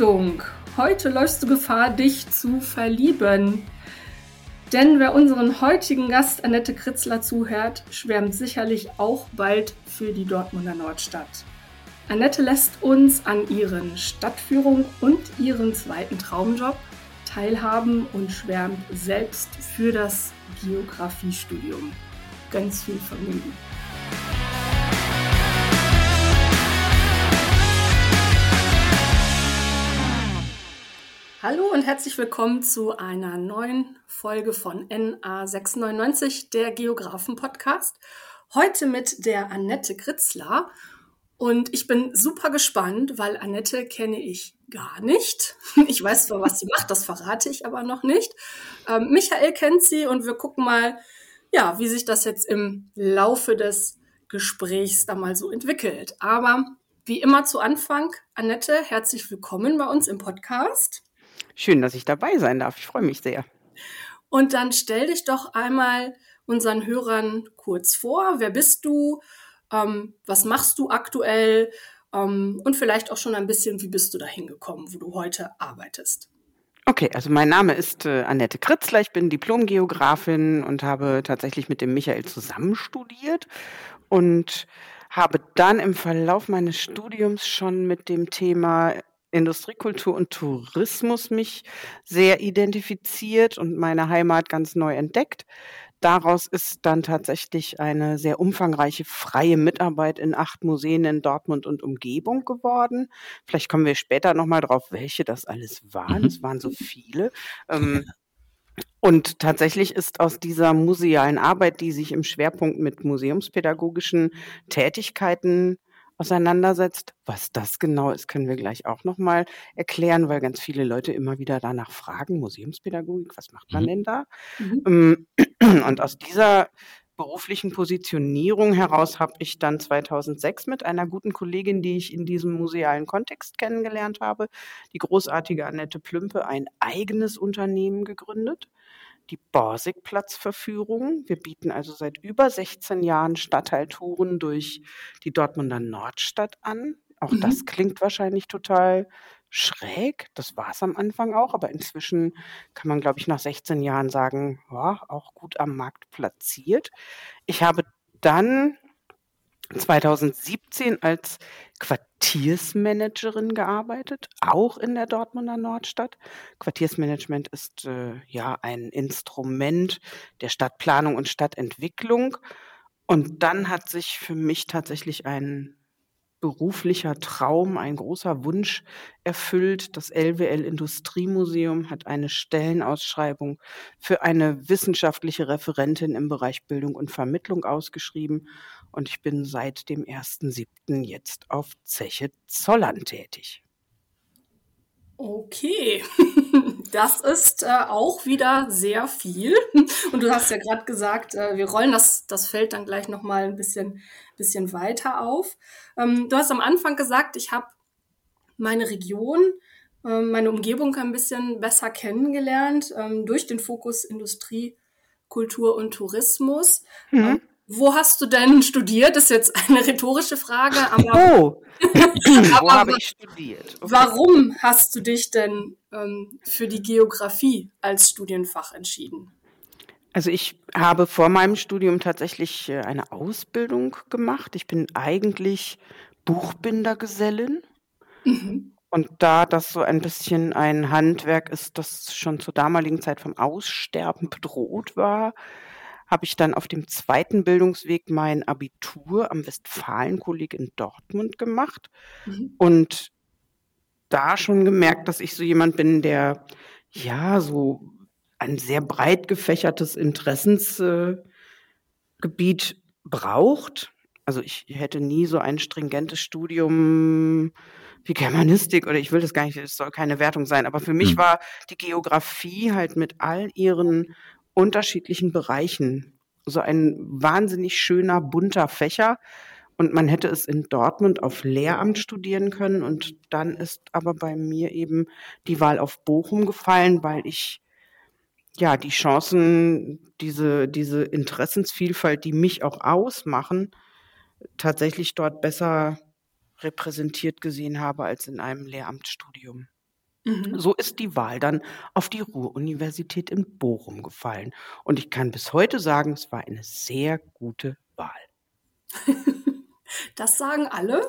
Achtung, heute läufst du Gefahr, dich zu verlieben. Denn wer unseren heutigen Gast Annette Kritzler zuhört, schwärmt sicherlich auch bald für die Dortmunder Nordstadt. Annette lässt uns an ihren Stadtführungen und ihren zweiten Traumjob teilhaben und schwärmt selbst für das Geografiestudium. Ganz viel Vergnügen. Hallo und herzlich willkommen zu einer neuen Folge von NA699, der Geografen-Podcast. Heute mit der Annette Kritzler. Und ich bin super gespannt, weil Annette kenne ich gar nicht. Ich weiß zwar, was sie macht, das verrate ich aber noch nicht. Ähm, Michael kennt sie und wir gucken mal, ja, wie sich das jetzt im Laufe des Gesprächs da mal so entwickelt. Aber wie immer zu Anfang, Annette, herzlich willkommen bei uns im Podcast. Schön, dass ich dabei sein darf. Ich freue mich sehr. Und dann stell dich doch einmal unseren Hörern kurz vor. Wer bist du? Ähm, was machst du aktuell? Ähm, und vielleicht auch schon ein bisschen, wie bist du da hingekommen, wo du heute arbeitest? Okay, also mein Name ist äh, Annette Kritzler, ich bin Diplomgeografin und habe tatsächlich mit dem Michael zusammen studiert und habe dann im Verlauf meines Studiums schon mit dem Thema Industriekultur und Tourismus mich sehr identifiziert und meine Heimat ganz neu entdeckt. Daraus ist dann tatsächlich eine sehr umfangreiche freie Mitarbeit in acht Museen in Dortmund und Umgebung geworden. Vielleicht kommen wir später nochmal drauf, welche das alles waren. Mhm. Es waren so viele. Ähm, und tatsächlich ist aus dieser musealen Arbeit, die sich im Schwerpunkt mit museumspädagogischen Tätigkeiten auseinandersetzt. Was das genau ist, können wir gleich auch nochmal erklären, weil ganz viele Leute immer wieder danach fragen, Museumspädagogik, was macht man mhm. denn da? Mhm. Ähm, und aus dieser beruflichen Positionierung heraus habe ich dann 2006 mit einer guten Kollegin, die ich in diesem musealen Kontext kennengelernt habe, die großartige Annette Plümpe, ein eigenes Unternehmen gegründet die Borsigplatzverführung. Wir bieten also seit über 16 Jahren Stadtteiltouren durch die Dortmunder Nordstadt an. Auch mhm. das klingt wahrscheinlich total schräg. Das war es am Anfang auch, aber inzwischen kann man, glaube ich, nach 16 Jahren sagen, ja, auch gut am Markt platziert. Ich habe dann 2017 als Quartiersmanagerin gearbeitet, auch in der Dortmunder Nordstadt. Quartiersmanagement ist äh, ja ein Instrument der Stadtplanung und Stadtentwicklung. Und dann hat sich für mich tatsächlich ein beruflicher Traum, ein großer Wunsch erfüllt. Das LWL Industriemuseum hat eine Stellenausschreibung für eine wissenschaftliche Referentin im Bereich Bildung und Vermittlung ausgeschrieben. Und ich bin seit dem 1.7. jetzt auf Zeche Zollern tätig. Okay, das ist äh, auch wieder sehr viel. Und du hast ja gerade gesagt, äh, wir rollen das, das Feld dann gleich nochmal ein bisschen, bisschen weiter auf. Ähm, du hast am Anfang gesagt, ich habe meine Region, äh, meine Umgebung ein bisschen besser kennengelernt ähm, durch den Fokus Industrie, Kultur und Tourismus. Mhm. Ähm, wo hast du denn studiert? Das ist jetzt eine rhetorische Frage, aber. Oh, wo habe ich studiert? Okay. Warum hast du dich denn ähm, für die Geografie als Studienfach entschieden? Also ich habe vor meinem Studium tatsächlich äh, eine Ausbildung gemacht. Ich bin eigentlich Buchbindergesellin. Mhm. Und da das so ein bisschen ein Handwerk ist, das schon zur damaligen Zeit vom Aussterben bedroht war, habe ich dann auf dem zweiten Bildungsweg mein Abitur am Westfalenkolleg in Dortmund gemacht mhm. und da schon gemerkt, dass ich so jemand bin, der ja so ein sehr breit gefächertes Interessensgebiet äh, braucht. Also ich hätte nie so ein stringentes Studium wie Germanistik oder ich will das gar nicht, es soll keine Wertung sein, aber für mich mhm. war die Geografie halt mit all ihren unterschiedlichen Bereichen. So ein wahnsinnig schöner, bunter Fächer. Und man hätte es in Dortmund auf Lehramt studieren können. Und dann ist aber bei mir eben die Wahl auf Bochum gefallen, weil ich ja die Chancen, diese, diese Interessensvielfalt, die mich auch ausmachen, tatsächlich dort besser repräsentiert gesehen habe als in einem Lehramtsstudium. Mhm. So ist die Wahl dann auf die Ruhr-Universität in Bochum gefallen. Und ich kann bis heute sagen, es war eine sehr gute Wahl. Das sagen alle.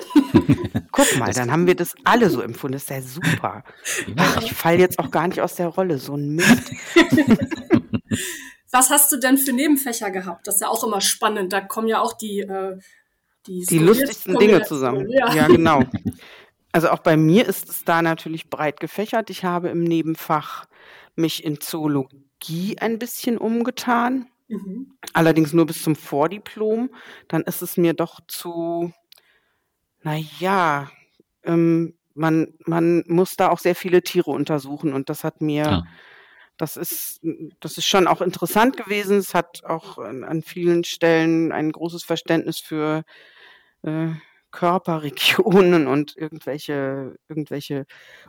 Guck mal, dann haben wir das alle so empfunden. Das ist ja super. Ach, ich falle jetzt auch gar nicht aus der Rolle. So ein Mist. Was hast du denn für Nebenfächer gehabt? Das ist ja auch immer spannend. Da kommen ja auch die, äh, die, die lustigsten Dinge zusammen. Ja. ja, genau. Also auch bei mir ist es da natürlich breit gefächert. Ich habe im Nebenfach mich in Zoologie ein bisschen umgetan. Mhm. Allerdings nur bis zum Vordiplom. Dann ist es mir doch zu, naja, ähm, man, man muss da auch sehr viele Tiere untersuchen und das hat mir ja. Das ist, das ist schon auch interessant gewesen. Es hat auch an, an vielen Stellen ein großes Verständnis für äh, Körperregionen und irgendwelche, irgendwelche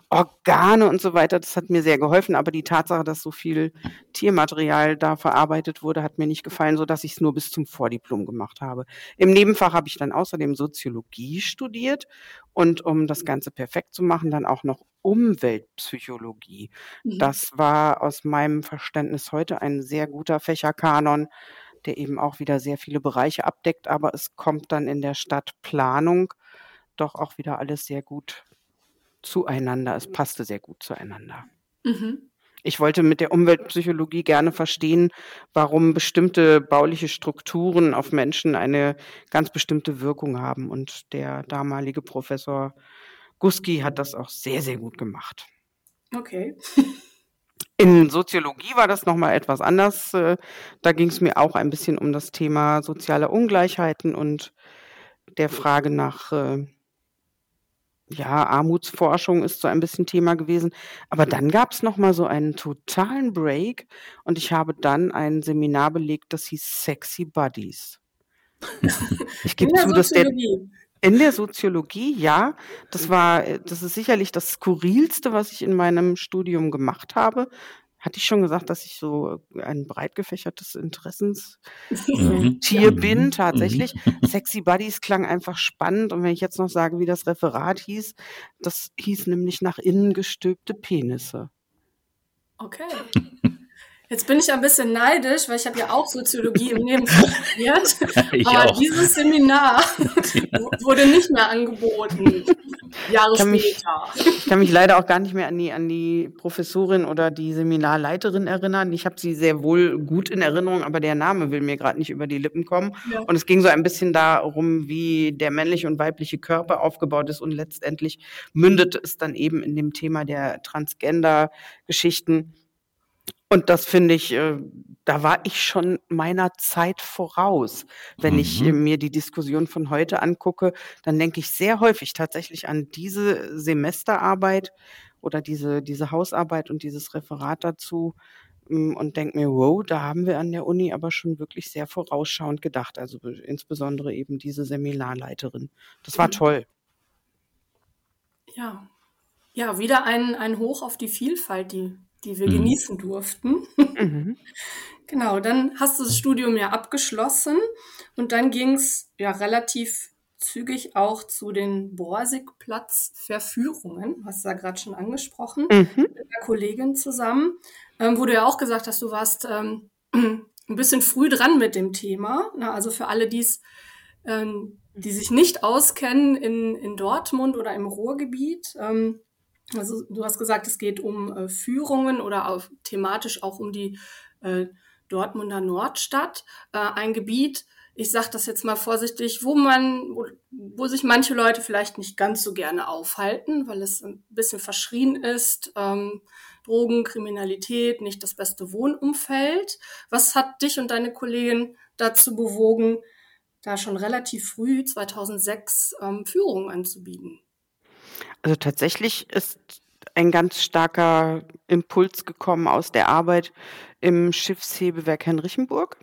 Organe und so weiter. Das hat mir sehr geholfen. Aber die Tatsache, dass so viel Tiermaterial da verarbeitet wurde, hat mir nicht gefallen, so dass ich es nur bis zum Vordiplom gemacht habe. Im Nebenfach habe ich dann außerdem Soziologie studiert und um das Ganze perfekt zu machen, dann auch noch Umweltpsychologie. Mhm. Das war aus meinem Verständnis heute ein sehr guter Fächerkanon der eben auch wieder sehr viele Bereiche abdeckt, aber es kommt dann in der Stadtplanung doch auch wieder alles sehr gut zueinander. Es passte sehr gut zueinander. Mhm. Ich wollte mit der Umweltpsychologie gerne verstehen, warum bestimmte bauliche Strukturen auf Menschen eine ganz bestimmte Wirkung haben. Und der damalige Professor Guski hat das auch sehr, sehr gut gemacht. Okay. In Soziologie war das nochmal etwas anders. Äh, da ging es mir auch ein bisschen um das Thema soziale Ungleichheiten und der Frage nach äh, ja, Armutsforschung ist so ein bisschen Thema gewesen. Aber dann gab es nochmal so einen totalen Break und ich habe dann ein Seminar belegt, das hieß Sexy Buddies. Ich gebe zu, dass der in der Soziologie, ja. Das war, das ist sicherlich das skurrilste, was ich in meinem Studium gemacht habe. Hatte ich schon gesagt, dass ich so ein breit gefächertes Interessenstier mhm. bin, mhm. tatsächlich. Mhm. Sexy Buddies klang einfach spannend. Und wenn ich jetzt noch sage, wie das Referat hieß, das hieß nämlich nach innen gestülpte Penisse. Okay. Jetzt bin ich ein bisschen neidisch, weil ich habe ja auch Soziologie im Nebenfach studiert. aber auch. dieses Seminar wurde nicht mehr angeboten. Jahre kann später. Mich, ich kann mich leider auch gar nicht mehr an die, an die Professorin oder die Seminarleiterin erinnern. Ich habe sie sehr wohl gut in Erinnerung, aber der Name will mir gerade nicht über die Lippen kommen. Ja. Und es ging so ein bisschen darum, wie der männliche und weibliche Körper aufgebaut ist und letztendlich mündete es dann eben in dem Thema der Transgender-Geschichten und das finde ich, äh, da war ich schon meiner Zeit voraus. Wenn mhm. ich äh, mir die Diskussion von heute angucke, dann denke ich sehr häufig tatsächlich an diese Semesterarbeit oder diese, diese Hausarbeit und dieses Referat dazu mm, und denke mir, wow, da haben wir an der Uni aber schon wirklich sehr vorausschauend gedacht. Also insbesondere eben diese Seminarleiterin. Das war mhm. toll. Ja. Ja, wieder ein, ein Hoch auf die Vielfalt, die die wir mhm. genießen durften. Mhm. genau, dann hast du das Studium ja abgeschlossen und dann ging es ja relativ zügig auch zu den Borsigplatz-Verführungen, hast du ja gerade schon angesprochen, mhm. mit einer Kollegin zusammen, ähm, wo du ja auch gesagt hast, du warst ähm, ein bisschen früh dran mit dem Thema. Na, also für alle, die's, ähm, die sich nicht auskennen in, in Dortmund oder im Ruhrgebiet, ähm, also du hast gesagt, es geht um äh, Führungen oder auch thematisch auch um die äh, Dortmunder Nordstadt, äh, ein Gebiet, ich sage das jetzt mal vorsichtig, wo man, wo, wo, sich manche Leute vielleicht nicht ganz so gerne aufhalten, weil es ein bisschen verschrien ist, ähm, Drogen, Kriminalität, nicht das beste Wohnumfeld. Was hat dich und deine Kollegin dazu bewogen, da schon relativ früh, 2006, ähm, Führungen anzubieten? Also tatsächlich ist ein ganz starker Impuls gekommen aus der Arbeit im Schiffshebewerk Henrichenburg.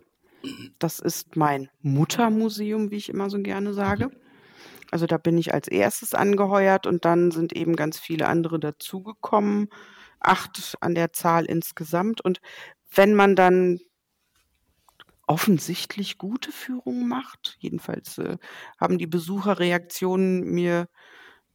Das ist mein Muttermuseum, wie ich immer so gerne sage. Also da bin ich als erstes angeheuert und dann sind eben ganz viele andere dazugekommen. Acht an der Zahl insgesamt. Und wenn man dann offensichtlich gute Führungen macht, jedenfalls äh, haben die Besucherreaktionen mir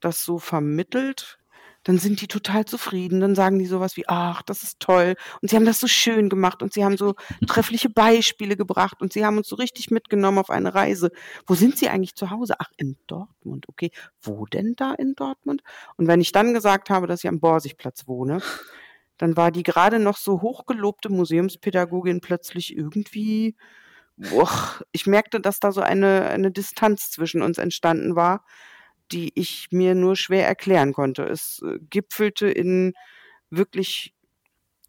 das so vermittelt, dann sind die total zufrieden. Dann sagen die sowas wie, ach, das ist toll. Und sie haben das so schön gemacht und sie haben so treffliche Beispiele gebracht und sie haben uns so richtig mitgenommen auf eine Reise. Wo sind sie eigentlich zu Hause? Ach, in Dortmund. Okay, wo denn da in Dortmund? Und wenn ich dann gesagt habe, dass ich am Borsigplatz wohne, dann war die gerade noch so hochgelobte Museumspädagogin plötzlich irgendwie, boah, ich merkte, dass da so eine, eine Distanz zwischen uns entstanden war, die ich mir nur schwer erklären konnte. Es äh, gipfelte in wirklich,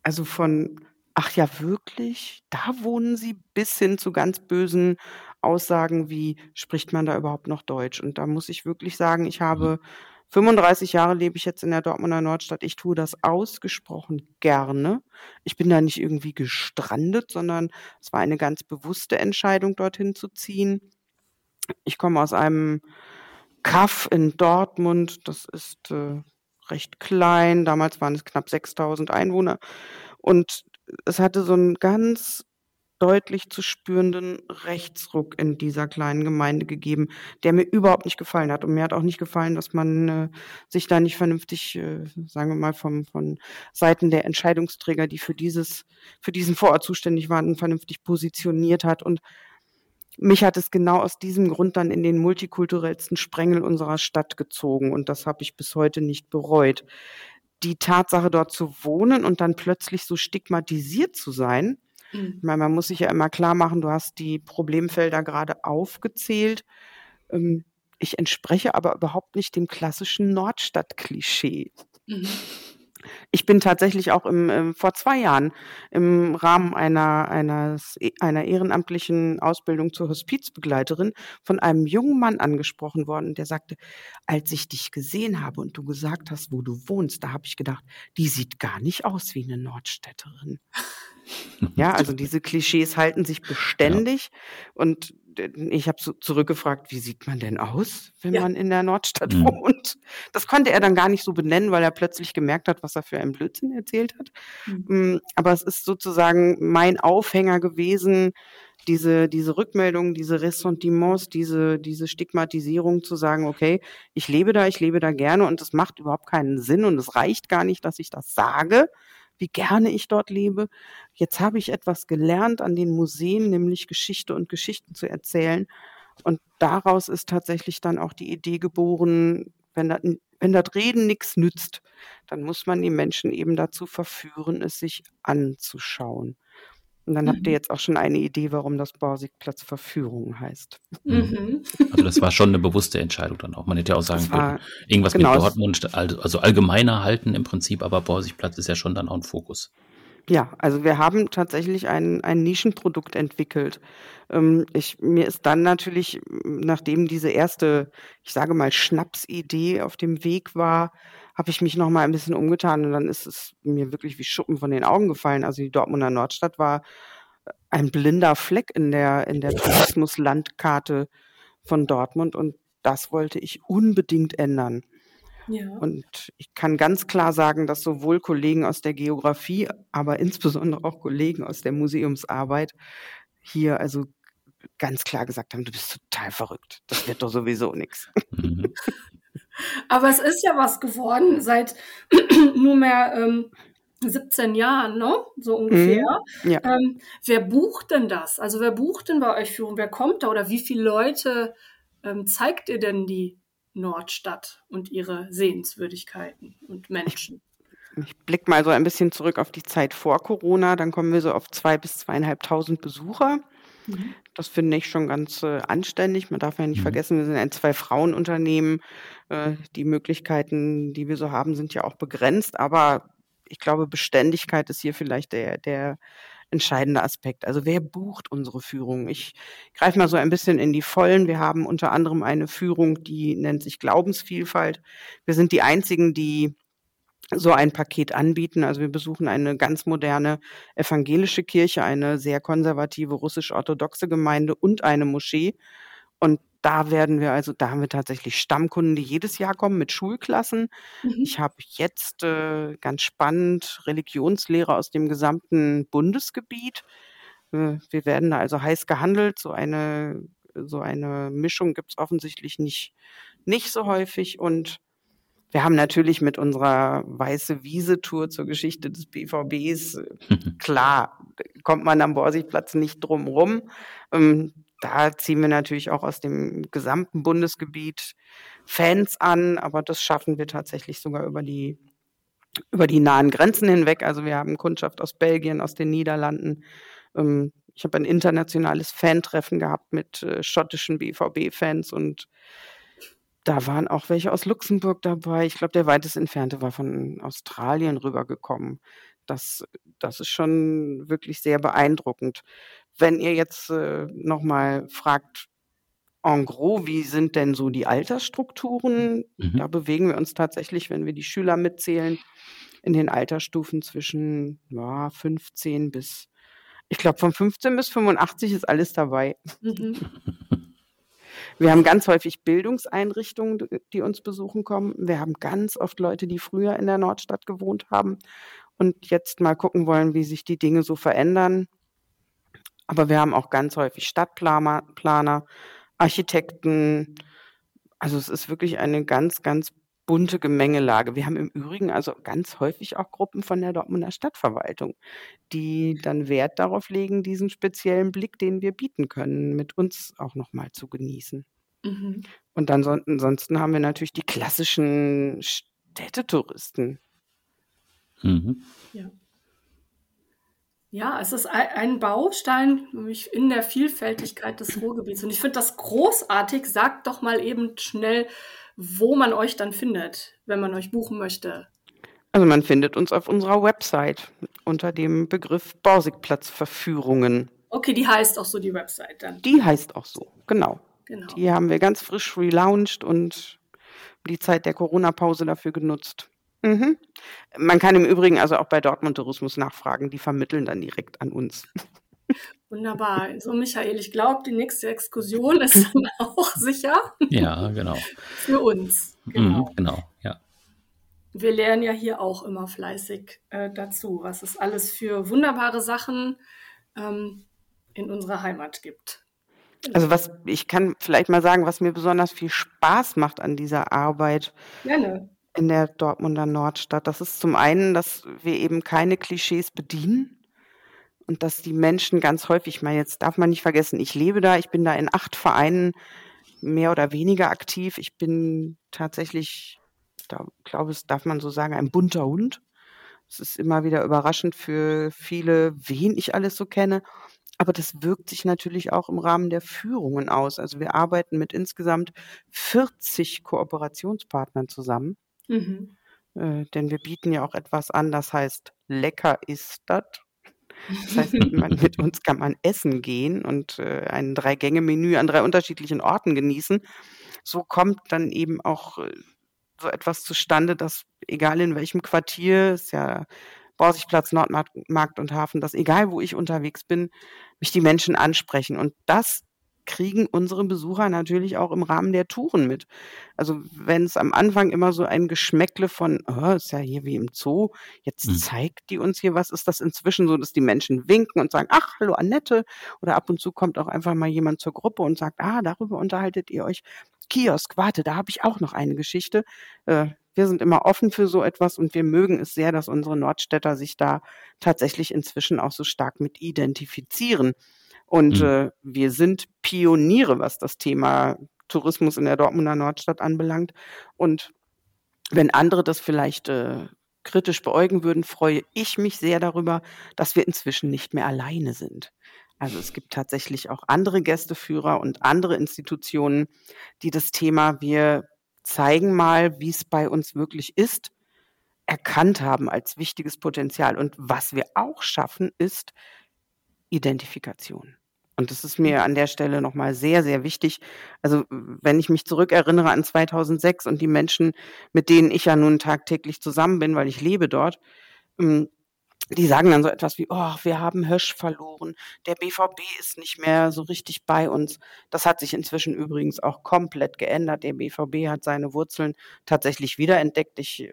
also von, ach ja, wirklich, da wohnen sie, bis hin zu ganz bösen Aussagen wie, spricht man da überhaupt noch Deutsch? Und da muss ich wirklich sagen, ich habe 35 Jahre lebe ich jetzt in der Dortmunder Nordstadt. Ich tue das ausgesprochen gerne. Ich bin da nicht irgendwie gestrandet, sondern es war eine ganz bewusste Entscheidung, dorthin zu ziehen. Ich komme aus einem Kaff in Dortmund. Das ist äh, recht klein. Damals waren es knapp 6000 Einwohner. Und es hatte so einen ganz deutlich zu spürenden Rechtsruck in dieser kleinen Gemeinde gegeben, der mir überhaupt nicht gefallen hat. Und mir hat auch nicht gefallen, dass man äh, sich da nicht vernünftig, äh, sagen wir mal, vom, von Seiten der Entscheidungsträger, die für dieses, für diesen Vorort zuständig waren, vernünftig positioniert hat. Und mich hat es genau aus diesem Grund dann in den multikulturellsten Sprengel unserer Stadt gezogen. Und das habe ich bis heute nicht bereut. Die Tatsache, dort zu wohnen und dann plötzlich so stigmatisiert zu sein, Mhm. Ich meine, man muss sich ja immer klar machen, du hast die Problemfelder gerade aufgezählt. Ähm, ich entspreche aber überhaupt nicht dem klassischen Nordstadt-Klischee. Mhm. Ich bin tatsächlich auch im, äh, vor zwei Jahren im Rahmen einer, eines, e, einer ehrenamtlichen Ausbildung zur Hospizbegleiterin von einem jungen Mann angesprochen worden, der sagte, als ich dich gesehen habe und du gesagt hast, wo du wohnst, da habe ich gedacht, die sieht gar nicht aus wie eine Nordstädterin. Ja, also diese Klischees halten sich beständig. Ja. Und ich habe so zurückgefragt, wie sieht man denn aus, wenn ja. man in der Nordstadt mhm. wohnt? Das konnte er dann gar nicht so benennen, weil er plötzlich gemerkt hat, was er für einen Blödsinn erzählt hat. Mhm. Aber es ist sozusagen mein Aufhänger gewesen, diese, diese Rückmeldung, diese Ressentiments, diese, diese Stigmatisierung zu sagen, okay, ich lebe da, ich lebe da gerne und es macht überhaupt keinen Sinn und es reicht gar nicht, dass ich das sage, wie gerne ich dort lebe. Jetzt habe ich etwas gelernt an den Museen, nämlich Geschichte und Geschichten zu erzählen. Und daraus ist tatsächlich dann auch die Idee geboren, wenn das, wenn das Reden nichts nützt, dann muss man die Menschen eben dazu verführen, es sich anzuschauen. Und dann mhm. habt ihr mhm. jetzt auch schon eine Idee, warum das Borsigplatz Verführung heißt. Mhm. Also das war schon eine bewusste Entscheidung dann auch. Man hätte ja auch sagen können, irgendwas genau, mit Dortmund, also allgemeiner halten im Prinzip, aber Borsigplatz ist ja schon dann auch ein Fokus. Ja, also wir haben tatsächlich ein, ein Nischenprodukt entwickelt. Ähm, ich, mir ist dann natürlich, nachdem diese erste, ich sage mal, Schnapsidee auf dem Weg war, habe ich mich noch mal ein bisschen umgetan und dann ist es mir wirklich wie Schuppen von den Augen gefallen. Also die Dortmunder Nordstadt war ein blinder Fleck in der, in der Tourismuslandkarte von Dortmund und das wollte ich unbedingt ändern. Ja. Und ich kann ganz klar sagen, dass sowohl Kollegen aus der Geografie, aber insbesondere auch Kollegen aus der Museumsarbeit hier also ganz klar gesagt haben, du bist total verrückt. Das wird doch sowieso nichts. Mhm. Aber es ist ja was geworden seit nunmehr ähm, 17 Jahren, ne? So ungefähr. Mhm, ja. ähm, wer bucht denn das? Also wer bucht denn bei euch Führung? Wer kommt da? Oder wie viele Leute ähm, zeigt ihr denn die Nordstadt und ihre Sehenswürdigkeiten und Menschen? Ich, ich blicke mal so ein bisschen zurück auf die Zeit vor Corona. Dann kommen wir so auf zwei bis zweieinhalbtausend Besucher. Mhm. Das finde ich schon ganz äh, anständig. Man darf ja nicht mhm. vergessen, wir sind ein Zwei-Frauen-Unternehmen. Äh, die Möglichkeiten, die wir so haben, sind ja auch begrenzt. Aber ich glaube, Beständigkeit ist hier vielleicht der, der entscheidende Aspekt. Also wer bucht unsere Führung? Ich greife mal so ein bisschen in die Vollen. Wir haben unter anderem eine Führung, die nennt sich Glaubensvielfalt. Wir sind die einzigen, die so ein Paket anbieten. Also wir besuchen eine ganz moderne evangelische Kirche, eine sehr konservative russisch-orthodoxe Gemeinde und eine Moschee. Und da werden wir also, da haben wir tatsächlich Stammkunden, die jedes Jahr kommen mit Schulklassen. Mhm. Ich habe jetzt äh, ganz spannend Religionslehrer aus dem gesamten Bundesgebiet. Äh, wir werden da also heiß gehandelt. So eine, so eine Mischung gibt es offensichtlich nicht, nicht so häufig. Und Wir haben natürlich mit unserer Weiße Wiese-Tour zur Geschichte des BVBs, klar, kommt man am Borsigplatz nicht drum rum. Ähm, da ziehen wir natürlich auch aus dem gesamten Bundesgebiet Fans an, aber das schaffen wir tatsächlich sogar über die über die nahen Grenzen hinweg. Also wir haben Kundschaft aus Belgien, aus den Niederlanden. Ähm, ich habe ein internationales Fantreffen gehabt mit äh, schottischen BVB-Fans und da waren auch welche aus Luxemburg dabei. Ich glaube, der weitest entfernte war von Australien rübergekommen. Das, das ist schon wirklich sehr beeindruckend. Wenn ihr jetzt äh, nochmal fragt, en gros, wie sind denn so die Altersstrukturen? Mhm. Da bewegen wir uns tatsächlich, wenn wir die Schüler mitzählen, in den Altersstufen zwischen ja, 15 bis, ich glaube, von 15 bis 85 ist alles dabei. Mhm. Wir haben ganz häufig Bildungseinrichtungen, die uns besuchen kommen. Wir haben ganz oft Leute, die früher in der Nordstadt gewohnt haben und jetzt mal gucken wollen, wie sich die Dinge so verändern. Aber wir haben auch ganz häufig Stadtplaner, Planer, Architekten. Also es ist wirklich eine ganz, ganz bunte Gemengelage. Wir haben im Übrigen also ganz häufig auch Gruppen von der Dortmunder Stadtverwaltung, die dann Wert darauf legen, diesen speziellen Blick, den wir bieten können, mit uns auch nochmal zu genießen. Mhm. Und ansonsten haben wir natürlich die klassischen Städtetouristen. Mhm. Ja. Ja, es ist ein Baustein in der Vielfältigkeit des Ruhrgebiets. Und ich finde das großartig. Sagt doch mal eben schnell, wo man euch dann findet, wenn man euch buchen möchte. Also man findet uns auf unserer Website unter dem Begriff Borsigplatzverführungen. Okay, die heißt auch so die Website dann. Die heißt auch so, genau. genau. Die haben wir ganz frisch relaunched und die Zeit der Corona-Pause dafür genutzt. Mhm. Man kann im Übrigen also auch bei Dortmund Tourismus nachfragen, die vermitteln dann direkt an uns. Wunderbar. So, Michael, ich glaube, die nächste Exkursion ist dann auch sicher. Ja, genau. Für uns. Genau. Mhm, genau, ja. Wir lernen ja hier auch immer fleißig äh, dazu, was es alles für wunderbare Sachen ähm, in unserer Heimat gibt. Also was ich kann vielleicht mal sagen, was mir besonders viel Spaß macht an dieser Arbeit. Gerne in der Dortmunder Nordstadt. Das ist zum einen, dass wir eben keine Klischees bedienen und dass die Menschen ganz häufig, ich meine, jetzt darf man nicht vergessen, ich lebe da, ich bin da in acht Vereinen mehr oder weniger aktiv. Ich bin tatsächlich, da glaube ich, darf man so sagen, ein bunter Hund. Es ist immer wieder überraschend für viele, wen ich alles so kenne. Aber das wirkt sich natürlich auch im Rahmen der Führungen aus. Also wir arbeiten mit insgesamt 40 Kooperationspartnern zusammen. Mhm. Äh, denn wir bieten ja auch etwas an, das heißt, lecker ist das. Das heißt, man, mit uns kann man essen gehen und äh, ein Drei-Gänge-Menü an drei unterschiedlichen Orten genießen. So kommt dann eben auch äh, so etwas zustande, dass egal in welchem Quartier, ist ja Borsigplatz, Nordmarkt und Hafen, dass egal wo ich unterwegs bin, mich die Menschen ansprechen. Und das kriegen unsere Besucher natürlich auch im Rahmen der Touren mit. Also wenn es am Anfang immer so ein Geschmäckle von, oh, ist ja hier wie im Zoo, jetzt mhm. zeigt die uns hier was, ist das inzwischen so, dass die Menschen winken und sagen, ach, hallo Annette. Oder ab und zu kommt auch einfach mal jemand zur Gruppe und sagt, ah, darüber unterhaltet ihr euch. Kiosk, warte, da habe ich auch noch eine Geschichte. Äh, wir sind immer offen für so etwas und wir mögen es sehr, dass unsere Nordstädter sich da tatsächlich inzwischen auch so stark mit identifizieren. Und mhm. äh, wir sind Pioniere, was das Thema Tourismus in der Dortmunder Nordstadt anbelangt. Und wenn andere das vielleicht äh, kritisch beäugen würden, freue ich mich sehr darüber, dass wir inzwischen nicht mehr alleine sind. Also es gibt tatsächlich auch andere Gästeführer und andere Institutionen, die das Thema wir zeigen mal, wie es bei uns wirklich ist, erkannt haben als wichtiges Potenzial. Und was wir auch schaffen, ist, Identifikation. Und das ist mir an der Stelle nochmal sehr, sehr wichtig. Also wenn ich mich zurückerinnere an 2006 und die Menschen, mit denen ich ja nun tagtäglich zusammen bin, weil ich lebe dort, hm, die sagen dann so etwas wie, oh, wir haben Hösch verloren, der BVB ist nicht mehr so richtig bei uns. Das hat sich inzwischen übrigens auch komplett geändert. Der BVB hat seine Wurzeln tatsächlich wiederentdeckt. Ich äh,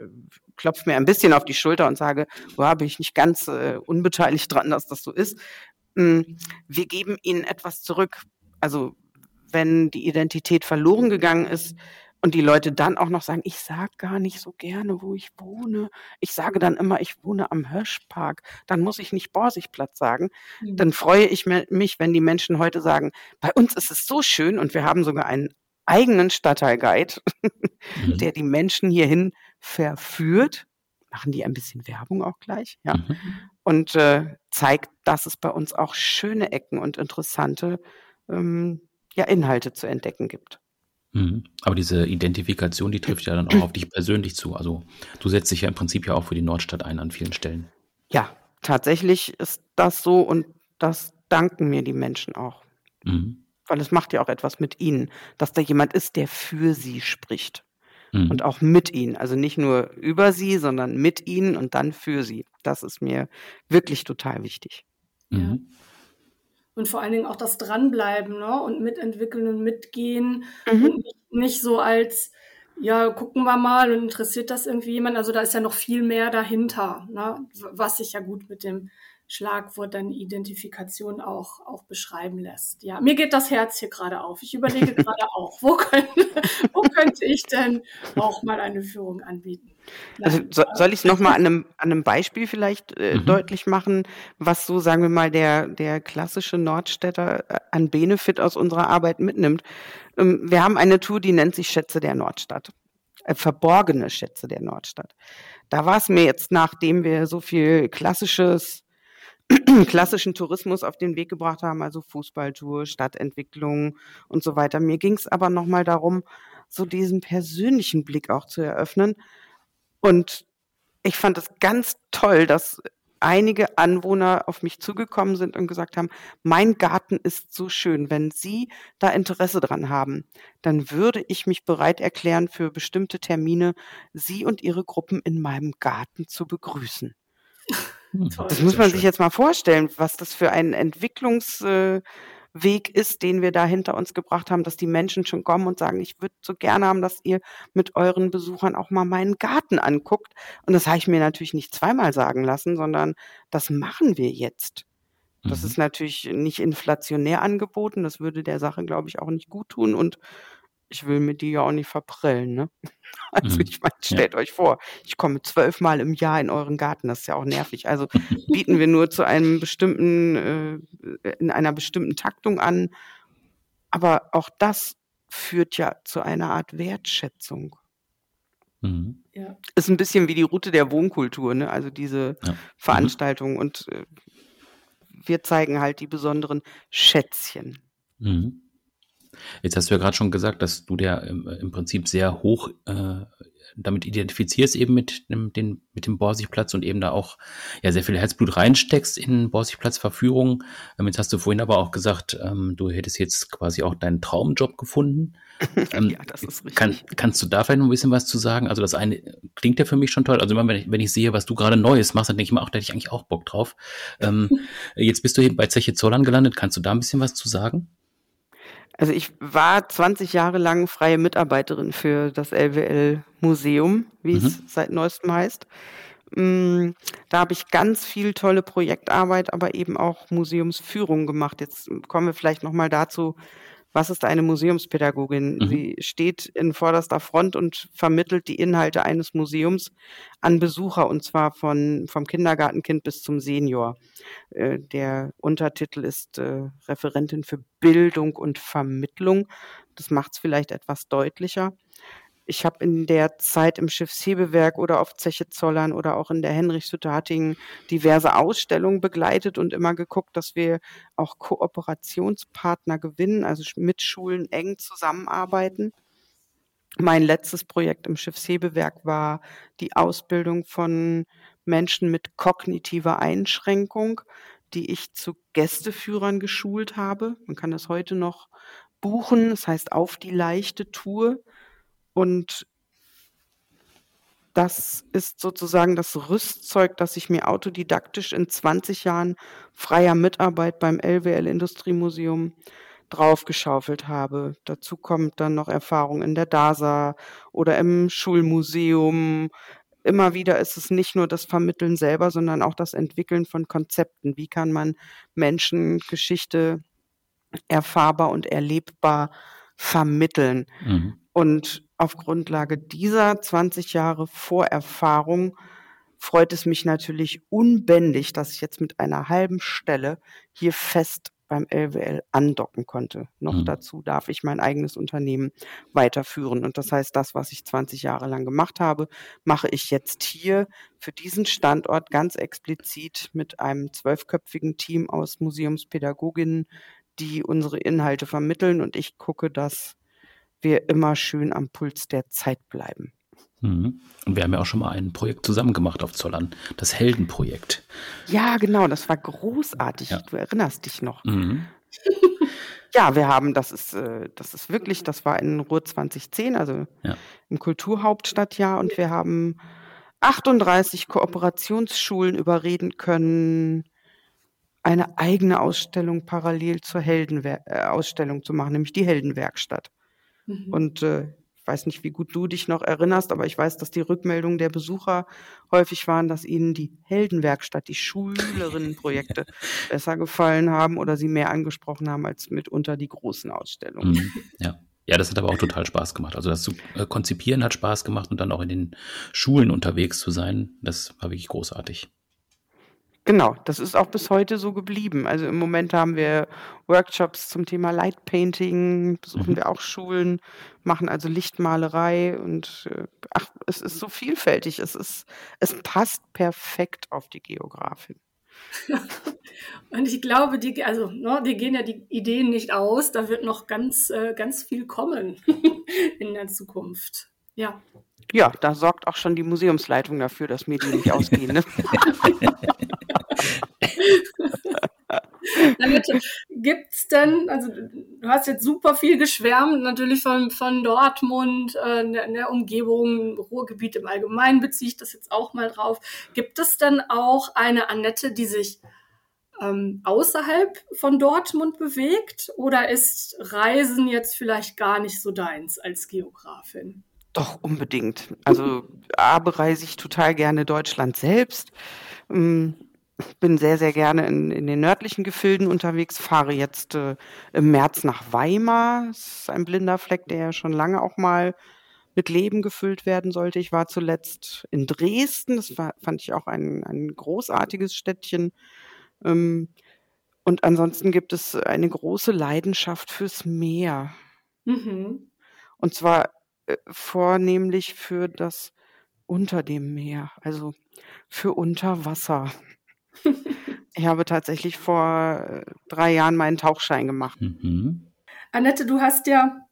klopfe mir ein bisschen auf die Schulter und sage, oh, bin ich nicht ganz äh, unbeteiligt dran, dass das so ist. Hm, wir geben ihnen etwas zurück. Also wenn die Identität verloren gegangen ist, Und die Leute dann auch noch sagen, ich sag gar nicht so gerne, wo ich wohne. Ich sage dann immer, ich wohne am Hirschpark. Dann muss ich nicht Borsigplatz sagen. Mhm. Dann freue ich mich, wenn die Menschen heute sagen, bei uns ist es so schön und wir haben sogar einen eigenen Stadtteilguide, mhm. der die Menschen hierhin verführt. Machen die ein bisschen Werbung auch gleich, ja. Mhm. Und äh, zeigt, dass es bei uns auch schöne Ecken und interessante ähm, ja, Inhalte zu entdecken gibt. Mhm. Aber diese Identifikation, die trifft ja dann auch auf dich persönlich zu. Also du setzt dich ja im Prinzip ja auch für die Nordstadt ein an vielen Stellen. Ja, tatsächlich ist das so und das danken mir die Menschen auch. Mhm. Weil es macht ja auch etwas mit ihnen, dass da jemand ist, der für sie spricht. Mhm. Und auch mit ihnen. Also nicht nur über sie, sondern mit ihnen und dann für sie. Das ist mir wirklich total wichtig. Mhm und vor allen Dingen auch das Dranbleiben ne? und mitentwickeln und mitgehen mhm. und nicht, nicht, so als, ja, gucken wir mal und interessiert das irgendwie jemand. Also da ist ja noch viel mehr dahinter, ne? was sich ja gut mit dem Schlagwort dann Identifikation auch, auch beschreiben lässt. Ja, mir geht das Herz hier gerade auf. Ich überlege gerade auch, wo könnte, wo könnte ich denn auch mal eine Führung anbieten? Also so, soll ich es nochmal an einem, an einem Beispiel vielleicht äh, mhm. deutlich machen, was so, sagen wir mal, der, der klassische Nordstädter äh, an Benefit aus unserer Arbeit mitnimmt. Ähm, wir haben eine Tour, die nennt sich Schätze der Nordstadt. Äh, verborgene Schätze der Nordstadt. Da war es mir jetzt, nachdem wir so viel klassisches klassischen Tourismus auf den Weg gebracht haben, also Fußballtour, Stadtentwicklung und so weiter. Mir ging es aber nochmal darum, so diesen persönlichen Blick auch zu eröffnen. Und ich fand es ganz toll, dass einige Anwohner auf mich zugekommen sind und gesagt haben, mein Garten ist so schön. Wenn Sie da Interesse dran haben, dann würde ich mich bereit erklären, für bestimmte Termine Sie und Ihre Gruppen in meinem Garten zu begrüßen. Hm, das muss man sich jetzt mal vorstellen, was das für ein Entwicklungsweg ist, den wir da hinter uns gebracht haben, dass die Menschen schon kommen und sagen, ich würde so gerne haben, dass ihr mit euren Besuchern auch mal meinen Garten anguckt. Und das habe ich mir natürlich nicht zweimal sagen lassen, sondern das machen wir jetzt. Das mhm. ist natürlich nicht inflationär angeboten. Das würde der Sache, glaube ich, auch nicht gut tun. Und ich will mir die ja auch nicht verprellen, ne? Also mhm. ich meine, stellt ja. euch vor, ich komme zwölfmal im Jahr in euren Garten, das ist ja auch nervig. Also bieten wir nur zu einem bestimmten, äh, in einer bestimmten Taktung an. Aber auch das führt ja zu einer Art Wertschätzung. Mhm. Ja. Ist ein bisschen wie die Route der Wohnkultur, ne? Also diese ja. Veranstaltung. Mhm. Und äh, wir zeigen halt die besonderen Schätzchen. Mhm. Jetzt hast du ja gerade schon gesagt, dass du der im, im Prinzip sehr hoch äh, damit identifizierst, eben mit dem, den, mit dem Borsigplatz und eben da auch ja sehr viel Herzblut reinsteckst in Borsigplatz-Verführungen. Ähm, jetzt hast du vorhin aber auch gesagt, ähm, du hättest jetzt quasi auch deinen Traumjob gefunden. Ähm, ja, das ist richtig. Kann, kannst du da vielleicht noch ein bisschen was zu sagen? Also das eine klingt ja für mich schon toll. Also immer, wenn ich, wenn ich sehe, was du gerade Neues machst, dann denke ich mir auch, da hätte ich eigentlich auch Bock drauf. Ähm, jetzt bist du hier bei Zeche Zollern gelandet. Kannst du da ein bisschen was zu sagen? Also ich war 20 Jahre lang freie Mitarbeiterin für das LWL Museum, wie mhm. es seit neuestem heißt. Mm, da habe ich ganz viel tolle Projektarbeit, aber eben auch Museumsführung gemacht. Jetzt kommen wir vielleicht noch mal dazu, was ist eine Museumspädagogin? Mhm. Sie steht in vorderster Front und vermittelt die Inhalte eines Museums an Besucher und zwar von, vom Kindergartenkind bis zum Senior. Äh, der Untertitel ist äh, Referentin für Bildung und Vermittlung. Das macht es vielleicht etwas deutlicher ich habe in der Zeit im Schiffshebewerk oder auf Zeche Zollern oder auch in der Henrichshütte Hattingen diverse Ausstellungen begleitet und immer geguckt, dass wir auch Kooperationspartner gewinnen, also mit Schulen eng zusammenarbeiten. Mein letztes Projekt im Schiffshebewerk war die Ausbildung von Menschen mit kognitiver Einschränkung, die ich zu Gästeführern geschult habe. Man kann das heute noch buchen, das heißt auf die leichte Tour. Und das ist sozusagen das Rüstzeug, das ich mir autodidaktisch in 20 Jahren freier Mitarbeit beim LWL Industriemuseum draufgeschaufelt habe. Dazu kommt dann noch Erfahrung in der DASA oder im Schulmuseum. Immer wieder ist es nicht nur das Vermitteln selber, sondern auch das Entwickeln von Konzepten. Wie kann man Menschen Geschichte erfahrbar und erlebbar vermitteln? Mhm. Und auf Grundlage dieser 20 Jahre Vorerfahrung freut es mich natürlich unbändig, dass ich jetzt mit einer halben Stelle hier fest beim LWL andocken konnte. Noch mhm. dazu darf ich mein eigenes Unternehmen weiterführen. Und das heißt, das, was ich 20 Jahre lang gemacht habe, mache ich jetzt hier für diesen Standort ganz explizit mit einem zwölfköpfigen Team aus Museumspädagoginnen, die unsere Inhalte vermitteln. Und ich gucke, dass wir immer schön am Puls der Zeit bleiben. Mhm. Und wir haben ja auch schon mal ein Projekt zusammen gemacht auf Zollern, das Heldenprojekt. Ja, genau, das war großartig. Ja. Du erinnerst dich noch. Mhm. ja, wir haben, das ist, äh, das ist wirklich, das war in Ruhr 2010, also ja. im Kulturhauptstadtjahr, und wir haben 38 Kooperationsschulen überreden können, eine eigene Ausstellung parallel zur Heldenausstellung äh, zu machen, nämlich die Heldenwerkstatt. Mhm. Und äh, ich weiß nicht, wie gut du dich noch erinnerst, aber ich weiß, dass die Rückmeldungen der Besucher häufig waren, dass ihnen die Heldenwerkstatt, die Schülerinnenprojekte besser gefallen haben oder sie mehr angesprochen haben als mitunter die großen Ausstellungen. Mhm, ja. Ja, das hat aber auch total Spaß gemacht. Also das zu äh, konzipieren hat Spaß gemacht und dann auch in den Schulen unterwegs zu sein, das war wirklich großartig. Genau, das ist auch bis heute so geblieben. Also im Moment haben wir Workshops zum Thema Light Painting, besuchen mhm. wir auch Schulen, machen also Lichtmalerei und äh, ach, es ist so vielfältig. Es ist, es passt perfekt auf die Geografin. und ich glaube, die, also, ne, die gehen ja die Ideen nicht aus. Da wird noch ganz, äh, ganz viel kommen in der Zukunft. Ja. Ja, da sorgt auch schon die Museumsleitung dafür, dass mir die nicht ausgehen. Ne? Gibt es denn, also du hast jetzt super viel geschwärmt, natürlich von, von Dortmund, äh, der, der Umgebung, Ruhrgebiet im Allgemeinen beziehe ich das jetzt auch mal drauf. Gibt es denn auch eine Annette, die sich ähm, außerhalb von Dortmund bewegt oder ist Reisen jetzt vielleicht gar nicht so deins als Geografin? Doch, unbedingt. Also A bereise ich total gerne Deutschland selbst. Ähm, bin sehr, sehr gerne in, in den nördlichen Gefilden unterwegs, fahre jetzt äh, im März nach Weimar. Das ist ein blinder Fleck, der ja schon lange auch mal mit Leben gefüllt werden sollte. Ich war zuletzt in Dresden, das war, fand ich auch ein, ein großartiges Städtchen. Ähm, und ansonsten gibt es eine große Leidenschaft fürs Meer. Mhm. Und zwar äh, vornehmlich für das unter dem Meer, also für Unterwasser. Ich habe tatsächlich vor äh, drei Jahren meinen Tauchschein gemacht. Mhm. Annette, du hast ja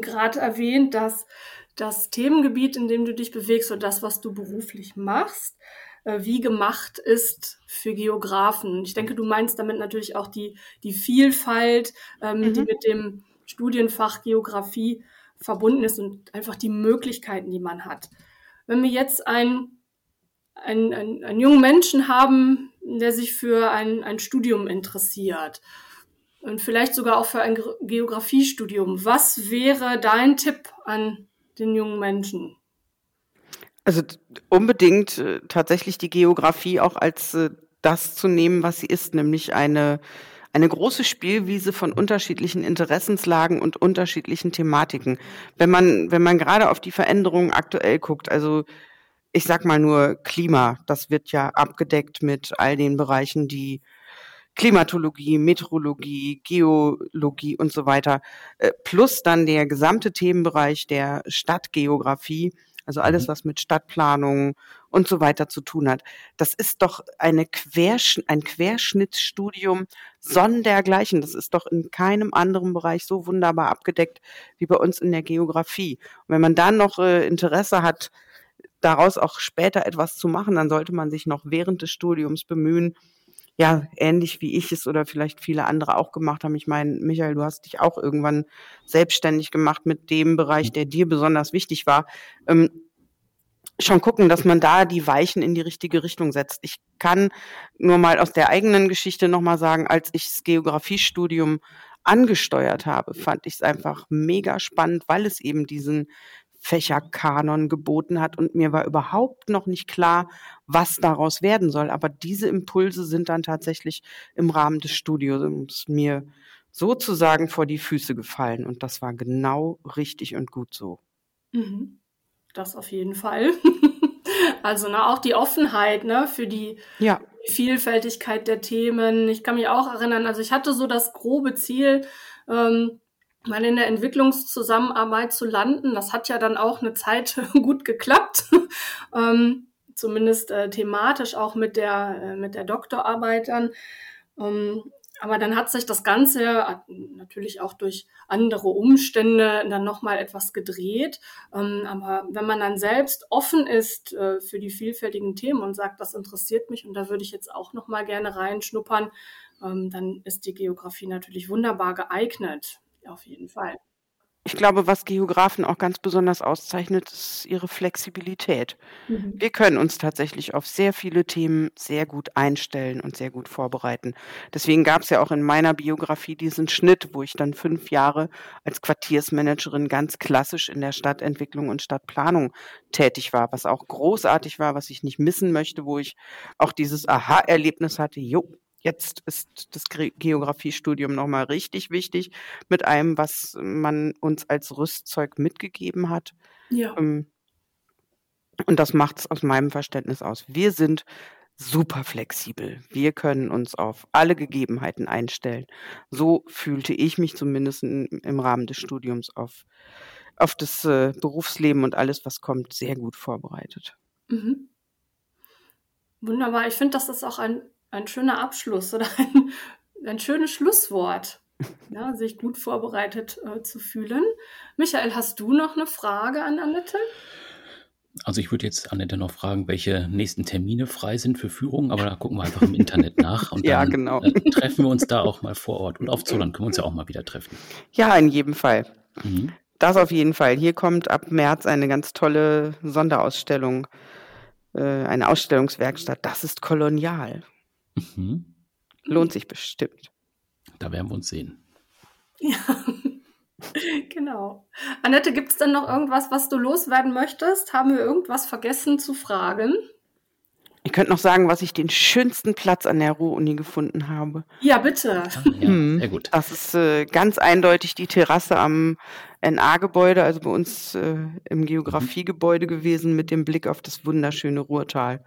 gerade erwähnt, dass das Themengebiet, in dem du dich bewegst oder das, was du beruflich machst, äh, wie gemacht ist für Geografen. Ich denke, du meinst damit natürlich auch die, die Vielfalt, ähm, mhm. die mit dem Studienfach Geografie verbunden ist und einfach die Möglichkeiten, die man hat. Wenn wir jetzt einen, einen, einen, einen jungen Menschen haben, der sich für ein, ein Studium interessiert und vielleicht sogar auch für ein Geografiestudium, was wäre dein Tipp an den jungen Menschen? Also unbedingt äh, tatsächlich die Geografie auch als äh, das zu nehmen, was sie ist, nämlich eine eine große Spielwiese von unterschiedlichen Interessenslagen und unterschiedlichen Thematiken. Wenn man, wenn man gerade auf die Veränderungen aktuell guckt, also ich sag mal nur Klima, das wird ja abgedeckt mit all den Bereichen, die Klimatologie, Meteorologie, Geologie und so weiter, äh, plus dann der gesamte Themenbereich der Stadtgeografie, also alles, mhm. was mit Stadtplanung und so weiter zu tun hat. Das ist doch eine Quersch ein Querschnittsstudium sondergleichen. Das ist doch in keinem anderen Bereich so wunderbar abgedeckt wie bei uns in der Geografie. Und wenn man dann noch äh, Interesse hat, daraus auch später etwas zu machen, dann sollte man sich noch während des Studiums bemühen, ja, ähnlich wie ich es oder vielleicht viele andere auch gemacht haben. Ich meine, Michael, du hast dich auch irgendwann selbstständig gemacht mit dem Bereich, der dir besonders wichtig war. Ähm, schon gucken, dass man da die Weichen in die richtige Richtung setzt. Ich kann nur mal aus der eigenen Geschichte nochmal sagen, als ich das Geografiestudium angesteuert habe, fand ich es einfach mega spannend, weil es eben diesen Fächerkanon geboten hat und mir war überhaupt noch nicht klar, was daraus werden soll. Aber diese Impulse sind dann tatsächlich im Rahmen des Studiums mir sozusagen vor die Füße gefallen und das war genau richtig und gut so. Mhm. Das auf jeden Fall. also ne, auch die Offenheit ne, für die Ja. Vielfältigkeit der Themen. Ich kann mich auch erinnern, also ich hatte so das grobe Ziel, ähm, mal in der Entwicklungszusammenarbeit zu landen. Das hat ja dann auch eine Zeit gut geklappt. ähm, zumindest äh, thematisch auch mit der, äh, mit der Doktorarbeit dann. Ähm, aber dann hat sich das Ganze äh, natürlich auch durch andere Umstände dann nochmal etwas gedreht. Ähm, aber wenn man dann selbst offen ist äh, für die vielfältigen Themen und sagt, das interessiert mich und da würde ich jetzt auch nochmal gerne reinschnuppern, ähm, dann ist die Geografie natürlich wunderbar geeignet. Auf jeden Fall. Ich glaube, was Geografen auch ganz besonders auszeichnet, ist ihre Flexibilität. Mhm. Wir können uns tatsächlich auf sehr viele Themen sehr gut einstellen und sehr gut vorbereiten. Deswegen gab es ja auch in meiner Biografie diesen Schnitt, wo ich dann fünf Jahre als Quartiersmanagerin ganz klassisch in der Stadtentwicklung und Stadtplanung tätig war, was auch großartig war, was ich nicht missen möchte, wo ich auch dieses Aha-Erlebnis hatte, jo, Jetzt ist das Geografiestudium nochmal richtig wichtig mit allem, was man uns als Rüstzeug mitgegeben hat. Ja. Ähm, und das macht es aus meinem Verständnis aus. Wir sind super flexibel. Wir können uns auf alle Gegebenheiten einstellen. So fühlte ich mich zumindest im Rahmen des Studiums auf, auf das äh, Berufsleben und alles, was kommt, sehr gut vorbereitet. Mhm. Wunderbar. Ich finde, das ist auch ein ein schöner Abschluss oder ein, ein schönes Schlusswort, ja, sich gut vorbereitet äh, zu fühlen. Michael, hast du noch eine Frage an Annette? Also ich würde jetzt Annette noch fragen, welche nächsten Termine frei sind für Führungen, aber da gucken wir einfach im Internet nach und ja, dann genau. äh, treffen wir uns da auch mal vor Ort. Und auf Zollern können wir uns ja auch mal wieder treffen. Ja, in jedem Fall. Mhm. Das auf jeden Fall. Hier kommt ab März eine ganz tolle Sonderausstellung, äh, eine Ausstellungswerkstatt. Das ist kolonial. Mhm. Lohnt sich bestimmt. Da werden wir uns sehen. Ja, genau. Annette, gibt es denn noch irgendwas, was du loswerden möchtest? Haben wir irgendwas vergessen zu fragen? Ich könnte noch sagen, was ich den schönsten Platz an der Ruhr-Uni gefunden habe. Ja, bitte. Ja, Hm. sehr gut. Das ist äh, ganz eindeutig die Terrasse am NA-Gebäude, also bei uns äh, im Geografiegebäude gewesen, mit dem Blick auf das wunderschöne Ruhrtal.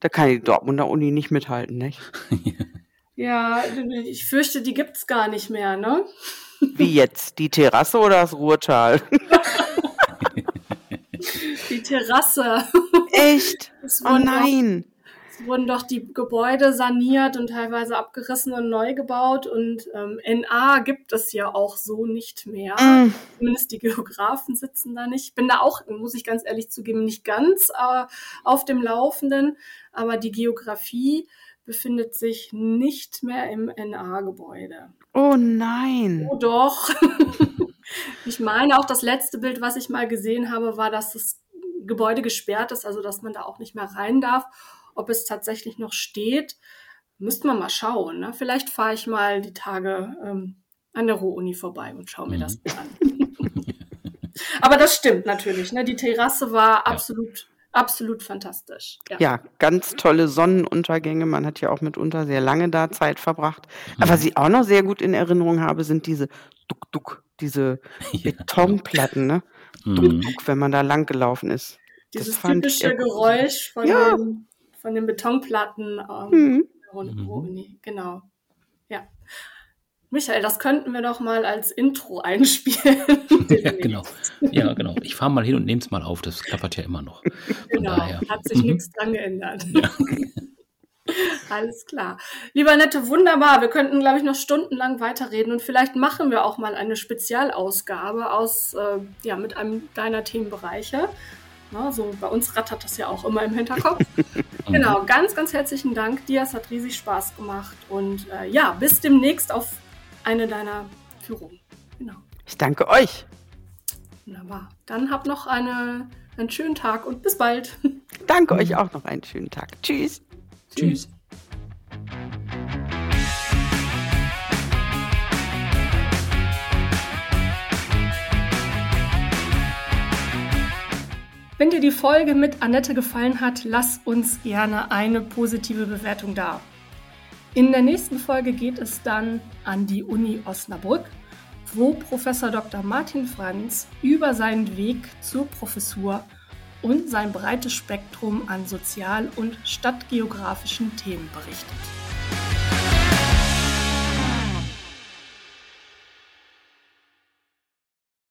Da kann die Dortmunder Uni nicht mithalten, nicht? Ja, ich fürchte, die gibt es gar nicht mehr, ne? Wie jetzt? Die Terrasse oder das Ruhrtal? Die Terrasse. Echt? Oh nein. Wurden doch die Gebäude saniert und teilweise abgerissen und neu gebaut. Und ähm, NA gibt es ja auch so nicht mehr. Mm. Zumindest die Geografen sitzen da nicht. Ich bin da auch, muss ich ganz ehrlich zugeben, nicht ganz äh, auf dem Laufenden. Aber die Geografie befindet sich nicht mehr im NA-Gebäude. Oh nein. Oh doch. ich meine, auch das letzte Bild, was ich mal gesehen habe, war, dass das Gebäude gesperrt ist, also dass man da auch nicht mehr rein darf. Ob es tatsächlich noch steht, müsste man mal schauen. Ne? Vielleicht fahre ich mal die Tage ähm, an der Ruhr-Uni vorbei und schaue mir Mhm. das an. Aber das stimmt natürlich. Ne? Die Terrasse war absolut, absolut fantastisch. Ja. Ja, ganz tolle Sonnenuntergänge. Man hat ja auch mitunter sehr lange da Zeit verbracht. Aber was ich auch noch sehr gut in Erinnerung habe, sind diese Duck-Duck, diese Ja, Betonplatten, ne? Mhm. Duck-Duck, wenn man da lang gelaufen ist. Dieses fand ich typische Geräusch von, Ja. den, von den Betonplatten. Ähm, Mhm. Mhm. Ruhr-Uni, genau. Ja. Michael, das könnten wir doch mal als Intro einspielen. Ja, genau. Ja, genau. Ich fahre mal hin und nehme es mal auf. Das klappert ja immer noch. Von Genau, daher. hat sich Mhm. nichts dran geändert. Alles klar. Lieber Nette, wunderbar. Wir könnten, glaube ich, noch stundenlang weiterreden und vielleicht machen wir auch mal eine Spezialausgabe aus, äh, ja, mit einem deiner Themenbereiche. Na, so bei uns rattert das ja auch immer im Hinterkopf. Mhm. Genau, ganz, ganz herzlichen Dank dir. Es hat riesig Spaß gemacht. Und äh, ja, bis demnächst auf eine deiner Führungen. Genau, Ich danke euch. wunderbar. Dann habt noch eine, einen schönen Tag und bis bald. Danke euch auch noch einen schönen Tag. Tschüss. Tschüss. Wenn dir die Folge mit Annette gefallen hat, lass uns gerne eine positive Bewertung da. In der nächsten Folge geht es dann an die Uni Osnabrück, wo Professor Dr. Martin Franz über seinen Weg zur Professur und sein breites Spektrum an sozial- und stadtgeografischen Themen berichtet.